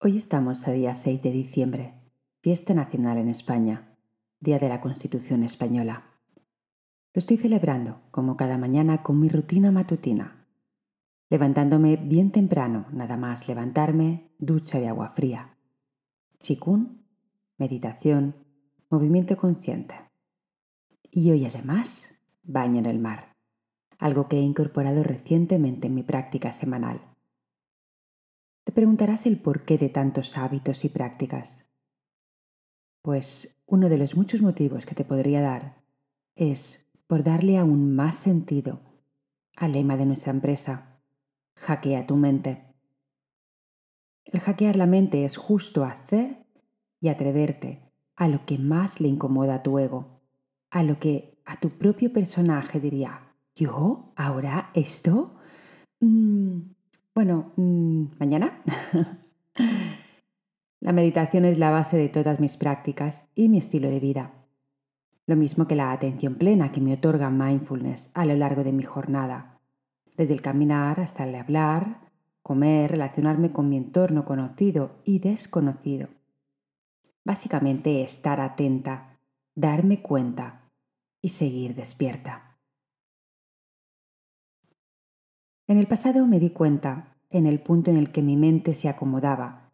Hoy estamos a día 6 de diciembre, fiesta nacional en España, Día de la Constitución Española. Lo estoy celebrando, como cada mañana, con mi rutina matutina. Levantándome bien temprano, nada más levantarme, ducha de agua fría. Chikun, meditación, movimiento consciente. Y hoy además, baño en el mar, algo que he incorporado recientemente en mi práctica semanal. Te preguntarás el porqué de tantos hábitos y prácticas. Pues uno de los muchos motivos que te podría dar es por darle aún más sentido al lema de nuestra empresa, hackea tu mente. El hackear la mente es justo hacer y atreverte a lo que más le incomoda a tu ego, a lo que a tu propio personaje diría, ¿yo? ¿Ahora esto? Mm, bueno, mm, mañana. la meditación es la base de todas mis prácticas y mi estilo de vida. Lo mismo que la atención plena que me otorga mindfulness a lo largo de mi jornada, desde el caminar hasta el hablar, comer, relacionarme con mi entorno conocido y desconocido. Básicamente estar atenta, darme cuenta y seguir despierta. En el pasado me di cuenta, en el punto en el que mi mente se acomodaba.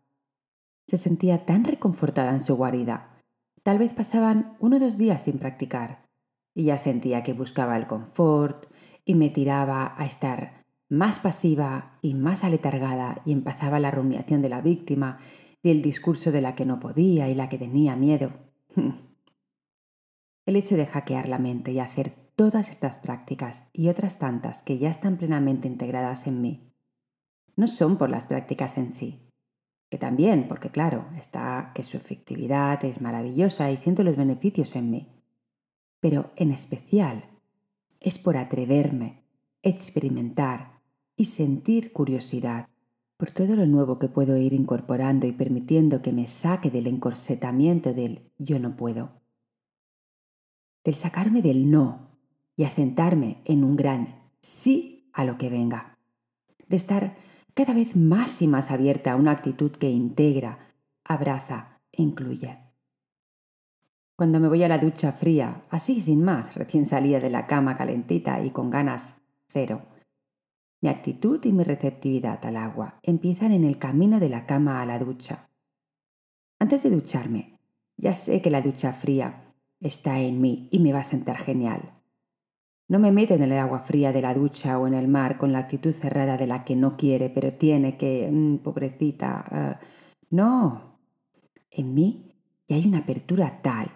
Se sentía tan reconfortada en su guarida. Tal vez pasaban uno o dos días sin practicar, y ya sentía que buscaba el confort y me tiraba a estar más pasiva y más aletargada y empezaba la rumiación de la víctima y el discurso de la que no podía y la que tenía miedo. El hecho de hackear la mente y hacer todas estas prácticas y otras tantas que ya están plenamente integradas en mí no son por las prácticas en sí, que también, porque claro, está que su efectividad es maravillosa y siento los beneficios en mí, pero en especial es por atreverme, experimentar y sentir curiosidad por todo lo nuevo que puedo ir incorporando y permitiendo que me saque del encorsetamiento del yo no puedo, del sacarme del no y asentarme en un gran sí a lo que venga. De estar cada vez más y más abierta a una actitud que integra, abraza e incluye. Cuando me voy a la ducha fría, así sin más, recién salida de la cama calentita y con ganas cero, mi actitud y mi receptividad al agua empiezan en el camino de la cama a la ducha. Antes de ducharme, ya sé que la ducha fría está en mí y me va a sentar genial. No me meto en el agua fría de la ducha o en el mar con la actitud cerrada de la que no quiere, pero tiene que, mm, pobrecita. Ah, no. En mí ya hay una apertura tal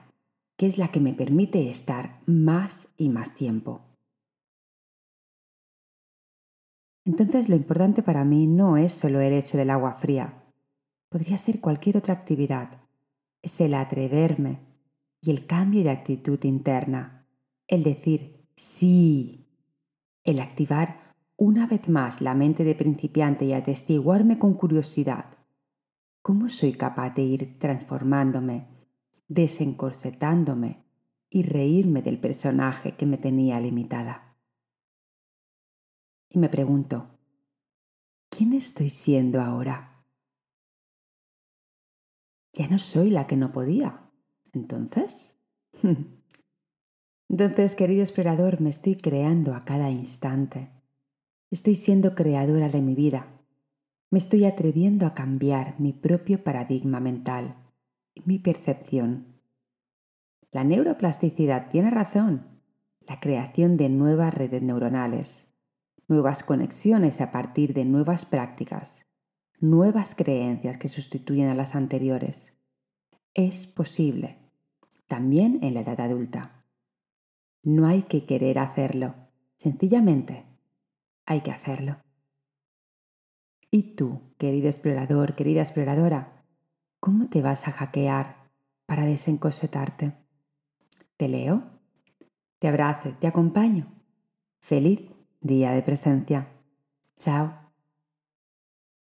que es la que me permite estar más y más tiempo. Entonces lo importante para mí no es solo el hecho del agua fría. Podría ser cualquier otra actividad. Es el atreverme y el cambio de actitud interna. El decir, Sí. El activar una vez más la mente de principiante y atestiguarme con curiosidad. ¿Cómo soy capaz de ir transformándome, desencorsetándome y reírme del personaje que me tenía limitada? Y me pregunto, ¿quién estoy siendo ahora? Ya no soy la que no podía. Entonces, Entonces, querido explorador, me estoy creando a cada instante. Estoy siendo creadora de mi vida. Me estoy atreviendo a cambiar mi propio paradigma mental, mi percepción. La neuroplasticidad tiene razón. La creación de nuevas redes neuronales, nuevas conexiones a partir de nuevas prácticas, nuevas creencias que sustituyen a las anteriores. Es posible, también en la edad adulta. No hay que querer hacerlo, sencillamente hay que hacerlo. ¿Y tú, querido explorador, querida exploradora, cómo te vas a hackear para desencosetarte? ¿Te leo? Te abrazo, te acompaño. Feliz día de presencia. Chao.